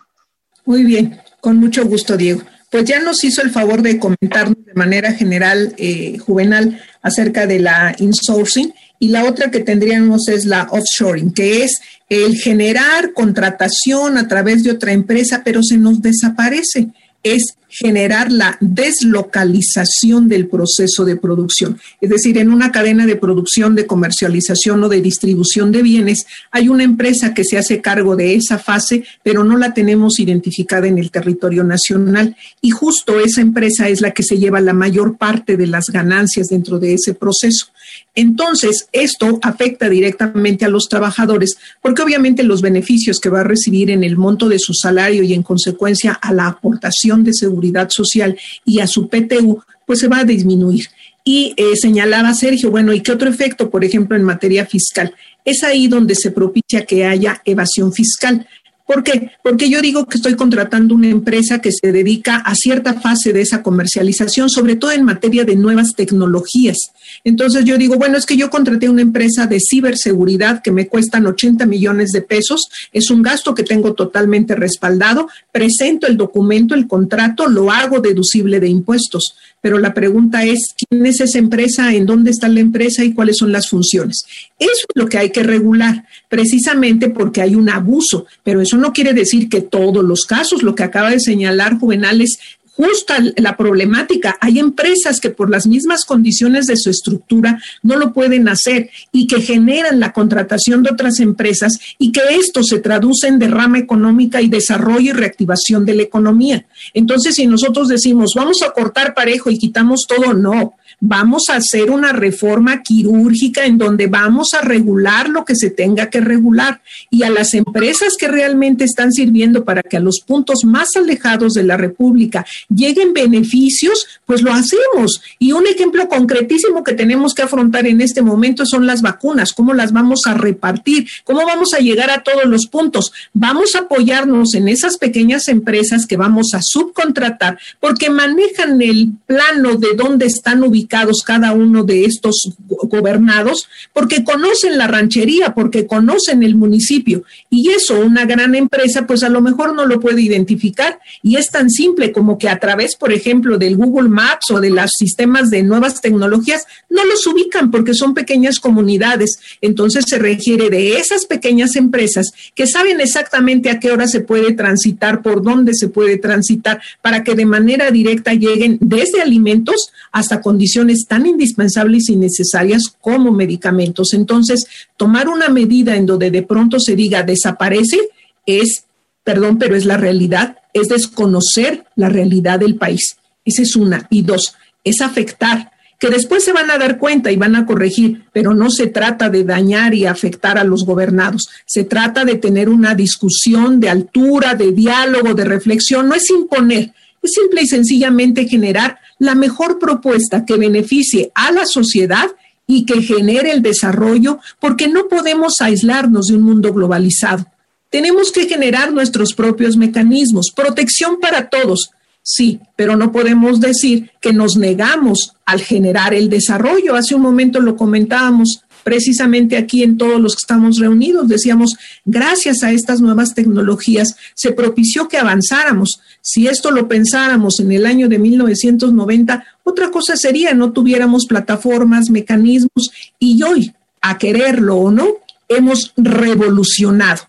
Muy bien, con mucho gusto, Diego. Pues ya nos hizo el favor de comentarnos de manera general, eh, Juvenal, acerca de la insourcing y la otra que tendríamos es la offshoring, que es el generar contratación a través de otra empresa, pero se nos desaparece. Es generar la deslocalización del proceso de producción. Es decir, en una cadena de producción, de comercialización o de distribución de bienes, hay una empresa que se hace cargo de esa fase, pero no la tenemos identificada en el territorio nacional. Y justo esa empresa es la que se lleva la mayor parte de las ganancias dentro de ese proceso. Entonces, esto afecta directamente a los trabajadores porque obviamente los beneficios que va a recibir en el monto de su salario y en consecuencia a la aportación de seguridad social y a su PTU, pues se va a disminuir. Y eh, señalaba Sergio, bueno, ¿y qué otro efecto, por ejemplo, en materia fiscal? Es ahí donde se propicia que haya evasión fiscal. ¿Por qué? Porque yo digo que estoy contratando una empresa que se dedica a cierta fase de esa comercialización, sobre todo en materia de nuevas tecnologías. Entonces yo digo, bueno, es que yo contraté una empresa de ciberseguridad que me cuestan 80 millones de pesos, es un gasto que tengo totalmente respaldado, presento el documento, el contrato, lo hago deducible de impuestos. Pero la pregunta es, ¿quién es esa empresa? ¿En dónde está la empresa? ¿Y cuáles son las funciones? Eso es lo que hay que regular, precisamente porque hay un abuso, pero eso no quiere decir que todos los casos, lo que acaba de señalar Juvenales, justa la problemática. Hay empresas que por las mismas condiciones de su estructura no lo pueden hacer y que generan la contratación de otras empresas y que esto se traduce en derrama económica y desarrollo y reactivación de la economía. Entonces, si nosotros decimos, vamos a cortar parejo y quitamos todo, no vamos a hacer una reforma quirúrgica en donde vamos a regular lo que se tenga que regular y a las empresas que realmente están sirviendo para que a los puntos más alejados de la República lleguen beneficios, pues lo hacemos. Y un ejemplo concretísimo que tenemos que afrontar en este momento son las vacunas, cómo las vamos a repartir, cómo vamos a llegar a todos los puntos. Vamos a apoyarnos en esas pequeñas empresas que vamos a subcontratar porque manejan el plano de dónde están ubicados cada uno de estos gobernados, porque conocen la ranchería, porque conocen el municipio. Y eso una gran empresa, pues a lo mejor no lo puede identificar. Y es tan simple como que a través, por ejemplo, del Google Maps o de los sistemas de nuevas tecnologías, no los ubican porque son pequeñas comunidades. Entonces se requiere de esas pequeñas empresas que saben exactamente a qué hora se puede transitar, por dónde se puede transitar, para que de manera directa lleguen desde alimentos hasta condiciones tan indispensables y necesarias como medicamentos. Entonces, tomar una medida en donde de pronto se diga desaparece es, perdón, pero es la realidad, es desconocer la realidad del país. Esa es una. Y dos, es afectar que después se van a dar cuenta y van a corregir, pero no se trata de dañar y afectar a los gobernados, se trata de tener una discusión de altura, de diálogo, de reflexión, no es imponer, es simple y sencillamente generar la mejor propuesta que beneficie a la sociedad y que genere el desarrollo, porque no podemos aislarnos de un mundo globalizado. Tenemos que generar nuestros propios mecanismos, protección para todos, sí, pero no podemos decir que nos negamos al generar el desarrollo. Hace un momento lo comentábamos, precisamente aquí en todos los que estamos reunidos. Decíamos, gracias a estas nuevas tecnologías se propició que avanzáramos. Si esto lo pensáramos en el año de 1990, otra cosa sería, no tuviéramos plataformas, mecanismos y hoy, a quererlo o no, hemos revolucionado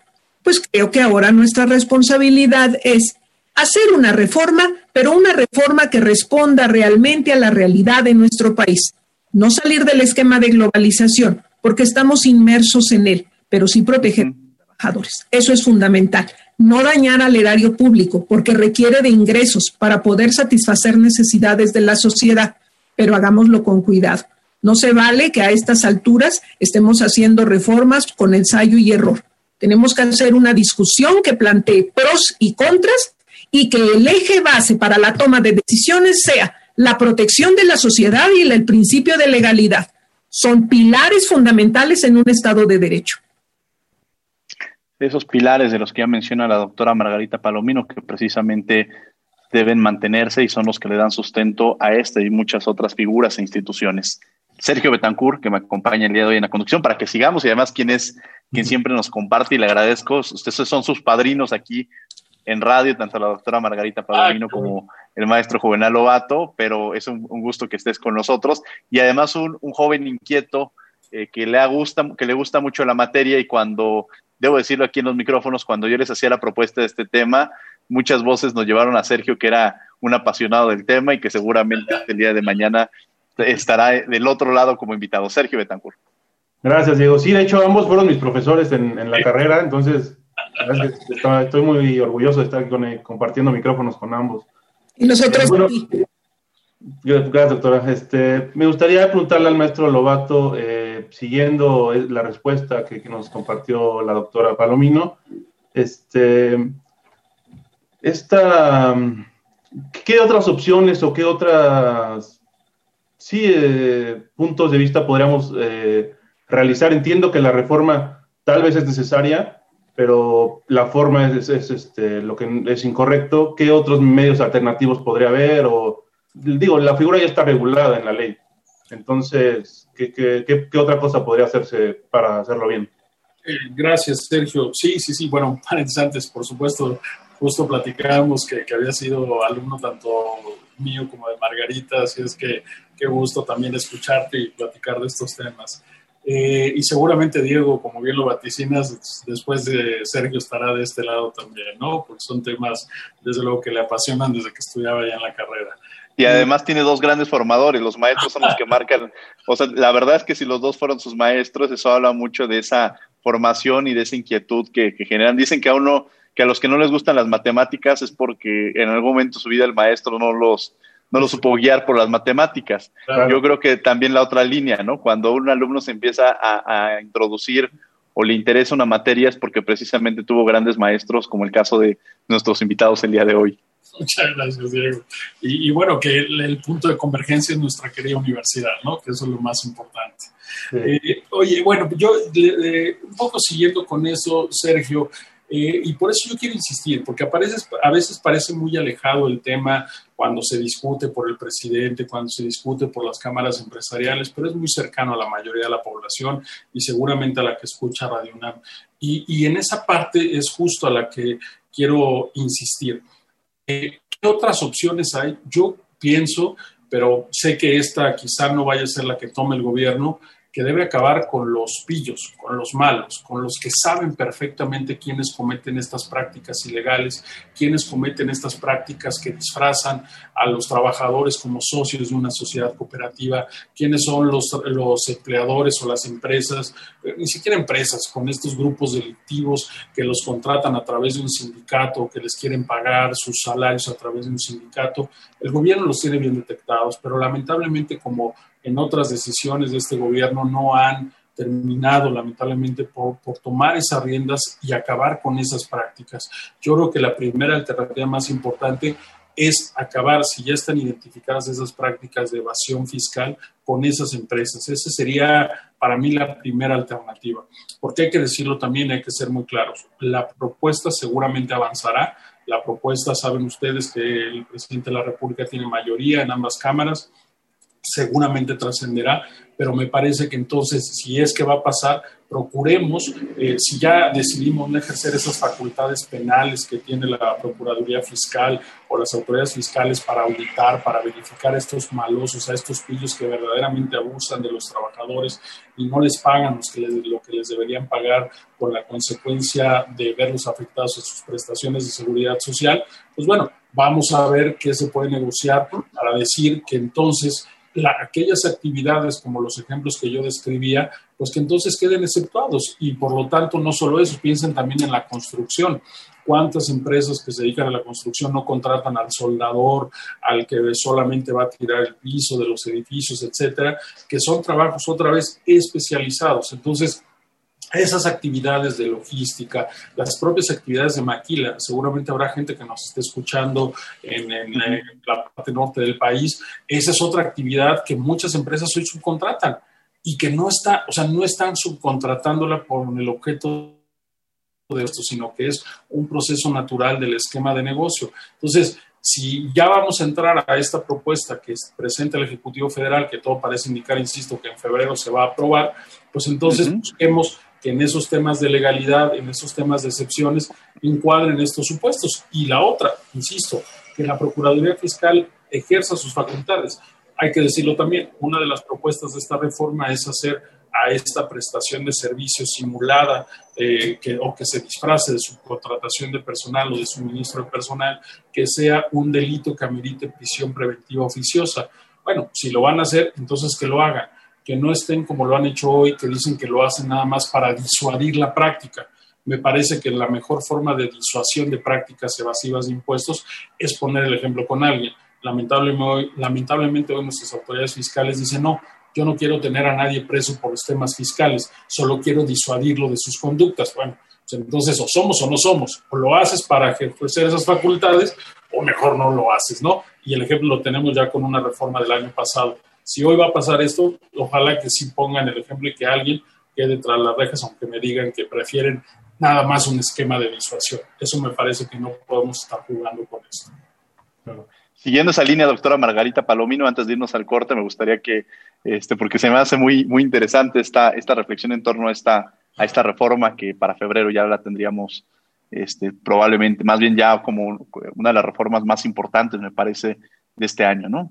pues creo que ahora nuestra responsabilidad es hacer una reforma, pero una reforma que responda realmente a la realidad de nuestro país. No salir del esquema de globalización, porque estamos inmersos en él, pero sí proteger a los trabajadores. Eso es fundamental. No dañar al erario público, porque requiere de ingresos para poder satisfacer necesidades de la sociedad, pero hagámoslo con cuidado. No se vale que a estas alturas estemos haciendo reformas con ensayo y error. Tenemos que hacer una discusión que plantee pros y contras y que el eje base para la toma de decisiones sea la protección de la sociedad y el principio de legalidad. Son pilares fundamentales en un Estado de Derecho. Esos pilares de los que ya menciona la doctora Margarita Palomino, que precisamente deben mantenerse y son los que le dan sustento a este y muchas otras figuras e instituciones. Sergio Betancourt, que me acompaña el día de hoy en la conducción, para que sigamos y además quien es quien siempre nos comparte y le agradezco. Ustedes son sus padrinos aquí en radio, tanto la doctora Margarita Palomino como el maestro Juvenal Lobato, pero es un, gusto que estés con nosotros. Y además un, joven inquieto eh, que, le gusta, que le gusta mucho la materia y cuando, debo decirlo aquí en los micrófonos, cuando yo les hacía la propuesta de este tema, muchas voces nos llevaron a Sergio, que era un apasionado del tema y que seguramente el día de mañana estará del otro lado como invitado. Sergio Betancourt. Gracias, Diego. Sí, de hecho, ambos fueron mis profesores en la carrera, entonces Estoy muy orgulloso de estar compartiendo micrófonos con ambos. Y nosotros. gracias, doctora. Este, me gustaría preguntarle al maestro Lobato, eh, siguiendo la respuesta que, nos compartió la doctora Palomino, este, esta, ¿qué otras opciones o qué otras sí, eh, puntos de vista podríamos eh, realizar? Entiendo que la reforma tal vez es necesaria, pero la forma es, este, lo que es incorrecto. ¿Qué otros medios alternativos podría haber? O, digo, la figura ya está regulada en la ley. Entonces, ¿qué, qué, qué, otra cosa podría hacerse para hacerlo bien? Eh, gracias, Sergio. Sí, sí, sí. Bueno, [laughs] antes, por supuesto, justo platicábamos que, que, había sido alumno tanto mío como de Margarita, así es que qué gusto también escucharte y platicar de estos temas. Eh, y seguramente Diego, como bien lo vaticinas, después de Sergio estará de este lado también, ¿no? Porque son temas, desde luego, que le apasionan desde que estudiaba ya en la carrera. Y además tiene dos grandes formadores, los maestros son los que marcan, o sea, la verdad es que si los dos fueron sus maestros, eso habla mucho de esa formación y de esa inquietud que, que generan. Dicen que a uno, que a los que no les gustan las matemáticas es porque en algún momento de su vida el maestro no los, no lo supo guiar por las matemáticas. Yo creo que también la otra línea, ¿no? Cuando un alumno se empieza a, introducir o le interesa una materia es porque precisamente tuvo grandes maestros, como el caso de nuestros invitados el día de hoy. Muchas gracias, Diego. Y, bueno, que el, punto de convergencia es nuestra querida universidad, ¿no? Que eso es lo más importante. Eh, oye, bueno, yo un poco siguiendo con eso, Sergio, eh, y por eso yo quiero insistir, porque a veces, a veces parece muy alejado el tema cuando se discute por el presidente, cuando se discute por las cámaras empresariales, pero es muy cercano a la mayoría de la población y seguramente a la que escucha Radio UNAM. Y, en esa parte es justo a la que quiero insistir. Eh, ¿Qué otras opciones hay? Yo pienso, pero sé que esta quizá no vaya a ser la que tome el gobierno, que debe acabar con los pillos, con los malos, con los que saben perfectamente quiénes cometen estas prácticas ilegales, quiénes cometen estas prácticas que disfrazan a los trabajadores como socios de una sociedad cooperativa, quiénes son los, empleadores o las empresas, eh, ni siquiera empresas, con estos grupos delictivos que los contratan a través de un sindicato, que les quieren pagar sus salarios a través de un sindicato. El gobierno los tiene bien detectados, pero lamentablemente como en otras decisiones de este gobierno no han terminado lamentablemente por, tomar esas riendas y acabar con esas prácticas. Yo creo que la primera alternativa más importante es acabar, si ya están identificadas esas prácticas de evasión fiscal, con esas empresas. Esa sería para mí la primera alternativa. Porque hay que decirlo también, hay que ser muy claros. La propuesta seguramente avanzará. La propuesta, saben ustedes que el presidente de la República tiene mayoría en ambas cámaras seguramente trascenderá, pero me parece que entonces, si es que va a pasar, procuremos, eh, si ya decidimos no ejercer esas facultades penales que tiene la Procuraduría Fiscal o las autoridades fiscales para auditar, para verificar a estos malosos, a estos pillos que verdaderamente abusan de los trabajadores y no les pagan lo que les deberían pagar por la consecuencia de verlos afectados en sus prestaciones de seguridad social, pues bueno, vamos a ver qué se puede negociar para decir que entonces aquellas actividades como los ejemplos que yo describía, pues que entonces queden exceptuados. Y por lo tanto, no solo eso, piensen también en la construcción. ¿Cuántas empresas que se dedican a la construcción no contratan al soldador, al que solamente va a tirar el piso de los edificios, etcétera? Que son trabajos otra vez especializados. Entonces, esas actividades de logística, las propias actividades de maquila. Seguramente habrá gente que nos esté escuchando en, la parte norte del país. Esa es otra actividad que muchas empresas hoy subcontratan y que no está, o sea, no están subcontratándola por el objeto de esto, sino que es un proceso natural del esquema de negocio. Entonces, si ya vamos a entrar a esta propuesta que presenta el Ejecutivo Federal, que todo parece indicar, insisto, que en febrero se va a aprobar, pues entonces busquemos en esos temas de legalidad, en esos temas de excepciones, encuadren estos supuestos. Y la otra, insisto, que la Procuraduría Fiscal ejerza sus facultades. Hay que decirlo también, una de las propuestas de esta reforma es hacer a esta prestación de servicios simulada eh, o que se disfrace de su contratación de personal o de suministro de personal, que sea un delito que amerite prisión preventiva oficiosa. Bueno, si lo van a hacer, entonces que lo hagan que no estén como lo han hecho hoy, que dicen que lo hacen nada más para disuadir la práctica. Me parece que la mejor forma de disuasión de prácticas evasivas de impuestos es poner el ejemplo con alguien. Lamentablemente, lamentablemente hoy nuestras autoridades fiscales dicen, no, yo no quiero tener a nadie preso por los temas fiscales, solo quiero disuadirlo de sus conductas. Bueno, pues entonces o somos o no somos, o lo haces para ejercer esas facultades, o mejor no lo haces, ¿no? Y el ejemplo lo tenemos ya con una reforma del año pasado si hoy va a pasar esto, ojalá que sí pongan el ejemplo y que alguien quede tras las rejas, aunque me digan que prefieren nada más un esquema de disuasión. Eso me parece que no podemos estar jugando con esto. Siguiendo esa línea, doctora Margarita Palomino, antes de irnos al corte, me gustaría que, este, porque se me hace muy, muy interesante esta, esta reflexión en torno a esta, a esta reforma que para febrero ya la tendríamos este, probablemente, más bien ya como una de las reformas más importantes, me parece, de este año, ¿no?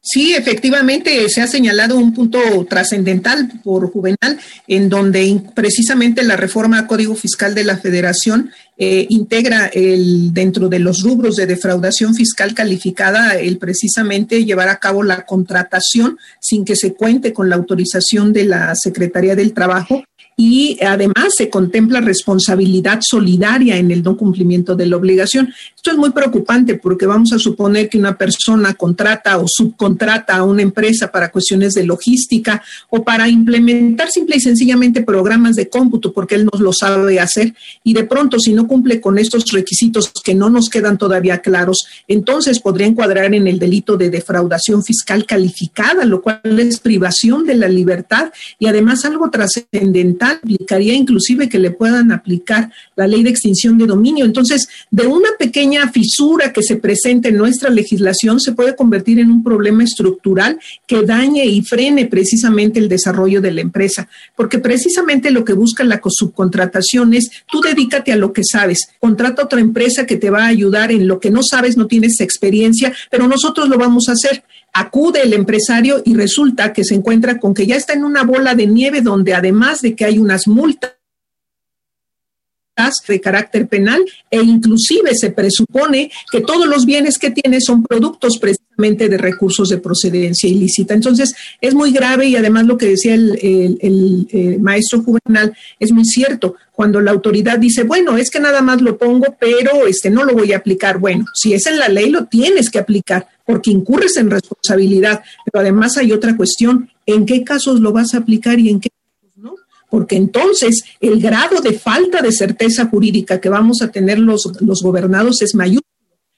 Sí, efectivamente, se ha señalado un punto trascendental por Juvenal, en donde precisamente la reforma a Código Fiscal de la Federación eh, integra el, dentro de los rubros de defraudación fiscal calificada el precisamente llevar a cabo la contratación sin que se cuente con la autorización de la Secretaría del Trabajo y además se contempla responsabilidad solidaria en el no cumplimiento de la obligación. Esto es muy preocupante porque vamos a suponer que una persona contrata o subcontrata a una empresa para cuestiones de logística o para implementar simple y sencillamente programas de cómputo porque él no lo sabe hacer y de pronto si no cumple con estos requisitos que no nos quedan todavía claros, entonces podría encuadrar en el delito de defraudación fiscal calificada, lo cual es privación de la libertad y además algo trascendental implicaría inclusive que le puedan aplicar la ley de extinción de dominio. Entonces, de una pequeña fisura que se presente en nuestra legislación se puede convertir en un problema estructural que dañe y frene precisamente el desarrollo de la empresa, porque precisamente lo que busca la subcontratación es tú dedícate a lo que sabes, contrata otra empresa que te va a ayudar en lo que no sabes, no tienes experiencia, pero nosotros lo vamos a hacer acude el empresario y resulta que se encuentra con que ya está en una bola de nieve donde además de que hay unas multas de carácter penal e inclusive se presupone que todos los bienes que tiene son productos precisamente de recursos de procedencia ilícita. Entonces es muy grave y además lo que decía el, eh, maestro juvenal es muy cierto. Cuando la autoridad dice, bueno, es que nada más lo pongo, pero este no lo voy a aplicar. Bueno, si es en la ley, lo tienes que aplicar porque incurres en responsabilidad. Pero además hay otra cuestión, ¿en qué casos lo vas a aplicar y en qué porque entonces el grado de falta de certeza jurídica que vamos a tener los, los gobernados es mayor.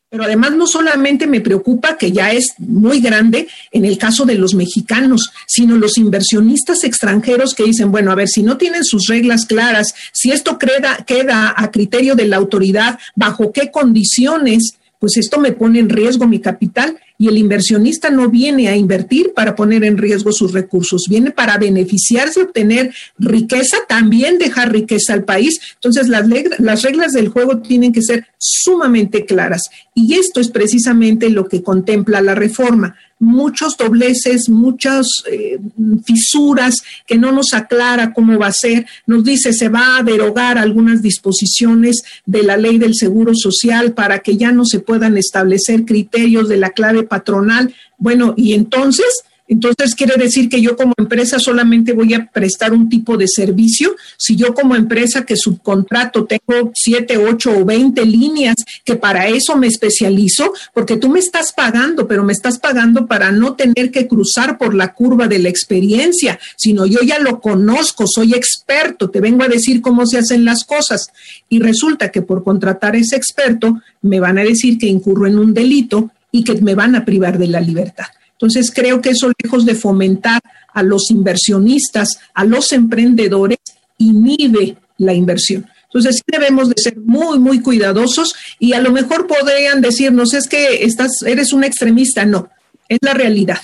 Pero además no solamente me preocupa que ya es muy grande en el caso de los mexicanos, sino los inversionistas extranjeros que dicen, bueno, a ver, si no tienen sus reglas claras, si esto queda a criterio de la autoridad, bajo qué condiciones pues esto me pone en riesgo mi capital y el inversionista no viene a invertir para poner en riesgo sus recursos, viene para beneficiarse, obtener riqueza, también dejar riqueza al país. Entonces las, las reglas del juego tienen que ser sumamente claras. Y esto es precisamente lo que contempla la reforma muchos dobleces, muchas eh, fisuras que no nos aclara cómo va a ser. Nos dice se va a derogar algunas disposiciones de la ley del Seguro Social para que ya no se puedan establecer criterios de la clave patronal. Bueno, y entonces entonces, quiere decir que yo como empresa solamente voy a prestar un tipo de servicio. Si yo como empresa que subcontrato tengo siete, ocho o veinte líneas que para eso me especializo, porque tú me estás pagando, pero me estás pagando para no tener que cruzar por la curva de la experiencia, sino yo ya lo conozco, soy experto, te vengo a decir cómo se hacen las cosas. Y resulta que por contratar a ese experto me van a decir que incurro en un delito y que me van a privar de la libertad. Entonces, creo que eso, lejos de fomentar a los inversionistas, a los emprendedores, inhibe la inversión. Entonces, sí debemos de ser muy, muy cuidadosos y a lo mejor podrían decirnos, es que estás, eres un extremista. No, es la realidad.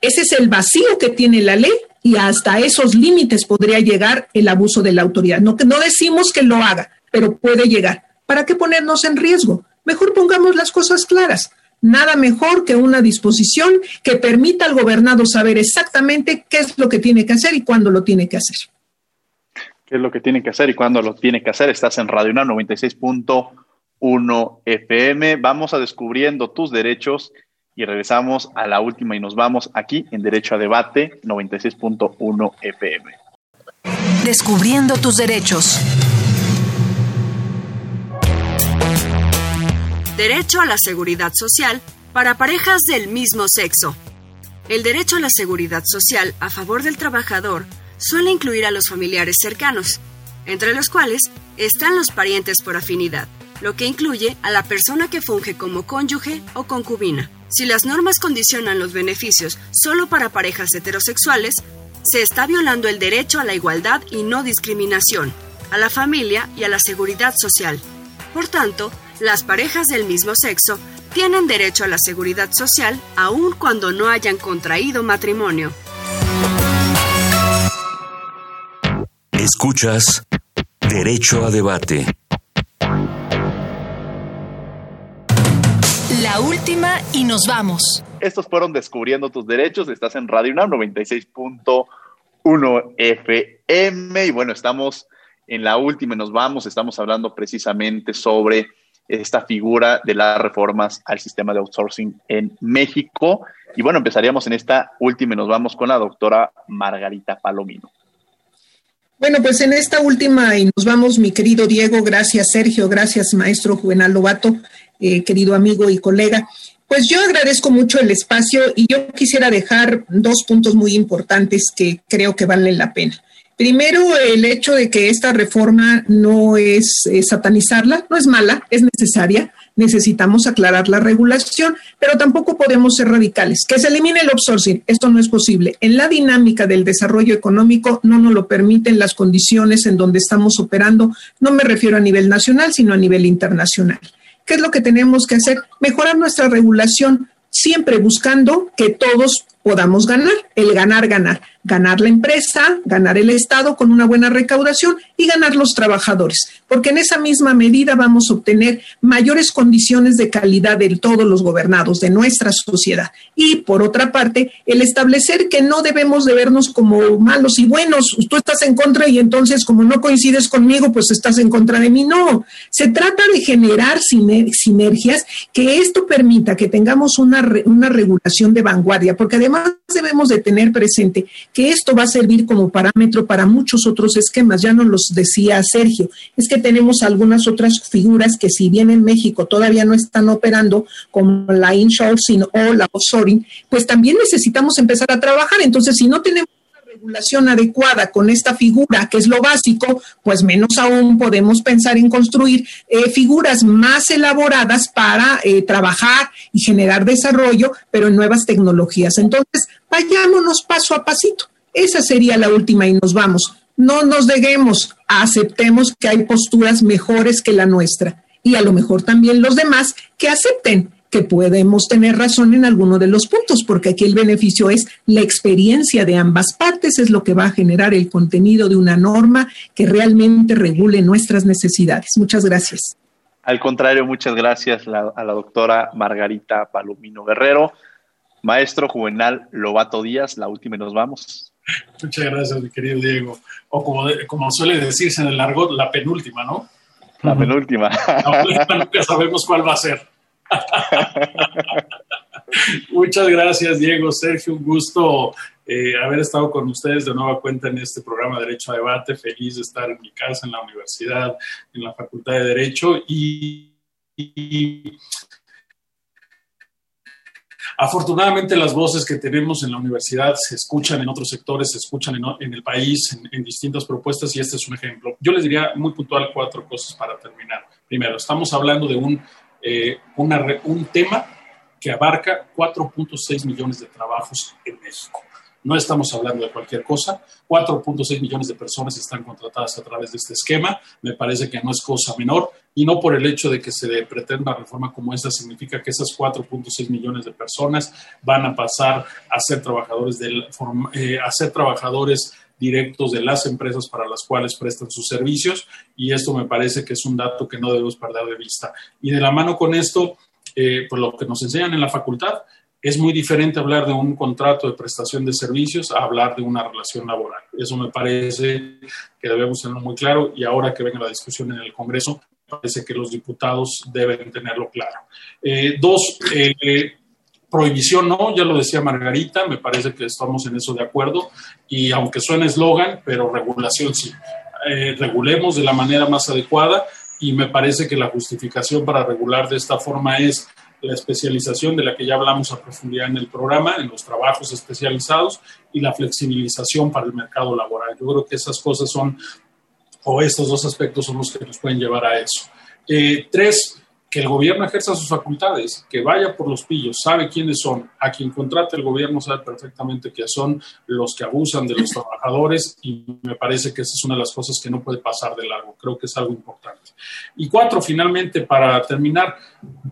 Ese es el vacío que tiene la ley y hasta esos límites podría llegar el abuso de la autoridad. No, no decimos que lo haga, pero puede llegar. ¿Para qué ponernos en riesgo? Mejor pongamos las cosas claras nada mejor que una disposición que permita al gobernado saber exactamente qué es lo que tiene que hacer y cuándo lo tiene que hacer. ¿Qué es lo que tiene que hacer y cuándo lo tiene que hacer? Estás en Radio UNAM 96.1 FM. Vamos a descubriendo tus derechos y regresamos a la última y nos vamos aquí en Derecho a Debate 96.1 FM. Descubriendo tus derechos. Derecho a la seguridad social para parejas del mismo sexo. El derecho a la seguridad social a favor del trabajador suele incluir a los familiares cercanos, entre los cuales están los parientes por afinidad, lo que incluye a la persona que funge como cónyuge o concubina. Si las normas condicionan los beneficios solo para parejas heterosexuales, se está violando el derecho a la igualdad y no discriminación, a la familia y a la seguridad social. Por tanto, las parejas del mismo sexo tienen derecho a la seguridad social aun cuando no hayan contraído matrimonio. Escuchas Derecho a Debate. La última y nos vamos. Estos fueron Descubriendo tus Derechos. Estás en Radio UNAM 96.1 FM. Y bueno, estamos en la última y nos vamos. Estamos hablando precisamente sobre esta figura de las reformas al sistema de outsourcing en México. Y bueno, empezaríamos en esta última y nos vamos con la doctora Margarita Palomino. Bueno, pues en esta última y nos vamos, mi querido Diego, gracias Sergio, gracias maestro Juvenal Lobato, eh, querido amigo y colega. Pues yo agradezco mucho el espacio y yo quisiera dejar dos puntos muy importantes que creo que valen la pena. Primero, el hecho de que esta reforma no es eh, satanizarla, no es mala, es necesaria. Necesitamos aclarar la regulación, pero tampoco podemos ser radicales. Que se elimine el outsourcing, esto no es posible. En la dinámica del desarrollo económico no nos lo permiten las condiciones en donde estamos operando. No me refiero a nivel nacional, sino a nivel internacional. ¿Qué es lo que tenemos que hacer? Mejorar nuestra regulación, siempre buscando que todos podamos ganar, el ganar, ganar. Ganar la empresa, ganar el Estado con una buena recaudación y ganar los trabajadores, porque en esa misma medida vamos a obtener mayores condiciones de calidad de todos los gobernados, de nuestra sociedad. Y por otra parte, el establecer que no debemos de vernos como malos y buenos, tú estás en contra y entonces como no coincides conmigo, pues estás en contra de mí. No, se trata de generar sinergias que esto permita que tengamos una, una regulación de vanguardia, porque además debemos de tener presente que esto va a servir como parámetro para muchos otros esquemas. Ya nos los decía Sergio, es que tenemos algunas otras figuras que si bien en México todavía no están operando, como la insourcing o la offshoring, pues también necesitamos empezar a trabajar. Entonces, si no tenemos regulación adecuada con esta figura, que es lo básico, pues menos aún podemos pensar en construir eh, figuras más elaboradas para eh, trabajar y generar desarrollo, pero en nuevas tecnologías. Entonces, vayámonos paso a pasito. Esa sería la última y nos vamos. No nos deguemos, aceptemos que hay posturas mejores que la nuestra y a lo mejor también los demás que acepten que podemos tener razón en alguno de los puntos, porque aquí el beneficio es la experiencia de ambas partes, es lo que va a generar el contenido de una norma que realmente regule nuestras necesidades. Muchas gracias. Al contrario, muchas gracias a la doctora Margarita Palomino Guerrero. Maestro Juvenal Lobato Díaz, la última y nos vamos. Muchas gracias, mi querido Diego. O como, como suele decirse en el largo, la penúltima, ¿no? La penúltima. La última nunca sabemos cuál va a ser. [laughs] Muchas gracias, Diego. Sergio, un gusto eh, haber estado con ustedes de nueva cuenta en este programa de Derecho a Debate. Feliz de estar en mi casa, en la universidad, en la Facultad de Derecho. Y, afortunadamente las voces que tenemos en la universidad se escuchan en otros sectores, se escuchan en, el país, en, distintas propuestas, y este es un ejemplo. Yo les diría muy puntual cuatro cosas para terminar. Primero, estamos hablando de un eh, un tema que abarca 4.6 millones de trabajos en México. No estamos hablando de cualquier cosa. 4.6 millones de personas están contratadas a través de este esquema. Me parece que no es cosa menor. Y no por el hecho de que se pretenda reforma como esta, significa que esas 4.6 millones de personas van a pasar a ser trabajadores, del, eh, a ser trabajadores directos de las empresas para las cuales prestan sus servicios y esto me parece que es un dato que no debemos perder de vista. Y de la mano con esto, eh, pues lo que nos enseñan en la facultad es muy diferente hablar de un contrato de prestación de servicios a hablar de una relación laboral. Eso me parece que debemos tenerlo muy claro y ahora que venga la discusión en el Congreso, parece que los diputados deben tenerlo claro. Eh, dos, eh, Prohibición no, ya lo decía Margarita, me parece que estamos en eso de acuerdo y aunque suene eslogan, pero regulación sí. Eh, regulemos de la manera más adecuada y me parece que la justificación para regular de esta forma es la especialización de la que ya hablamos a profundidad en el programa, en los trabajos especializados y la flexibilización para el mercado laboral. Yo creo que esas cosas son, o estos dos aspectos son los que nos pueden llevar a eso. Eh, tres, que el gobierno ejerza sus facultades, que vaya por los pillos, sabe quiénes son, a quien contrata el gobierno sabe perfectamente que son los que abusan de los [laughs] trabajadores y me parece que esa es una de las cosas que no puede pasar de largo, creo que es algo importante. Y cuatro, finalmente, para terminar,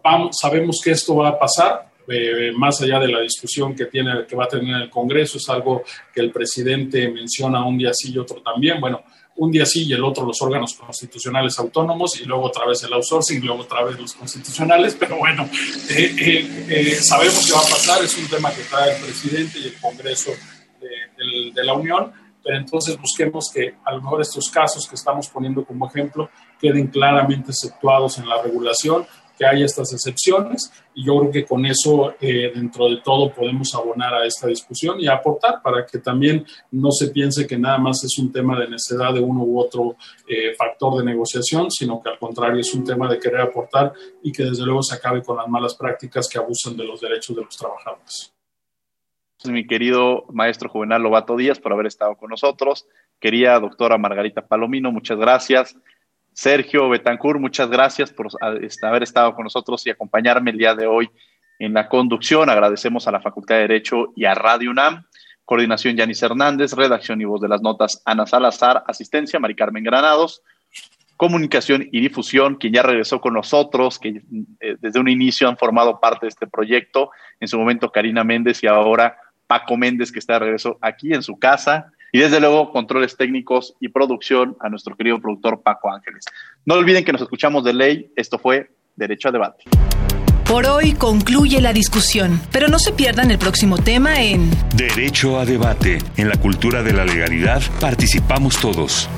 vamos, sabemos que esto va a pasar, eh, más allá de la discusión que, tiene, que va a tener el Congreso, es algo que el presidente menciona un día sí y otro también. Bueno, un día sí y el otro los órganos constitucionales autónomos y luego otra vez el outsourcing, y luego otra vez los constitucionales, pero bueno, eh, eh, eh, sabemos que va a pasar, es un tema que trae el presidente y el Congreso de, la Unión, pero entonces busquemos que a lo mejor estos casos que estamos poniendo como ejemplo queden claramente exceptuados en la regulación que hay estas excepciones y yo creo que con eso eh, dentro de todo podemos abonar a esta discusión y aportar para que también no se piense que nada más es un tema de necesidad de uno u otro eh, factor de negociación, sino que al contrario es un tema de querer aportar y que desde luego se acabe con las malas prácticas que abusan de los derechos de los trabajadores. Mi querido maestro Juvenal Lobato Díaz por haber estado con nosotros. Quería doctora Margarita Palomino, muchas gracias. Sergio Betancourt, muchas gracias por este, haber estado con nosotros y acompañarme el día de hoy en la conducción. Agradecemos a la Facultad de Derecho y a Radio UNAM. Coordinación Yanis Hernández, redacción y voz de las notas Ana Salazar, asistencia Mari Carmen Granados, comunicación y difusión, quien ya regresó con nosotros, que eh, desde un inicio han formado parte de este proyecto, en su momento Karina Méndez y ahora Paco Méndez, que está de regreso aquí en su casa. Y desde luego, controles técnicos y producción a nuestro querido productor Paco Ángeles. No olviden que nos escuchamos de ley. Esto fue Derecho a Debate. Por hoy concluye la discusión, pero no se pierdan el próximo tema en Derecho a Debate. En la cultura de la legalidad participamos todos.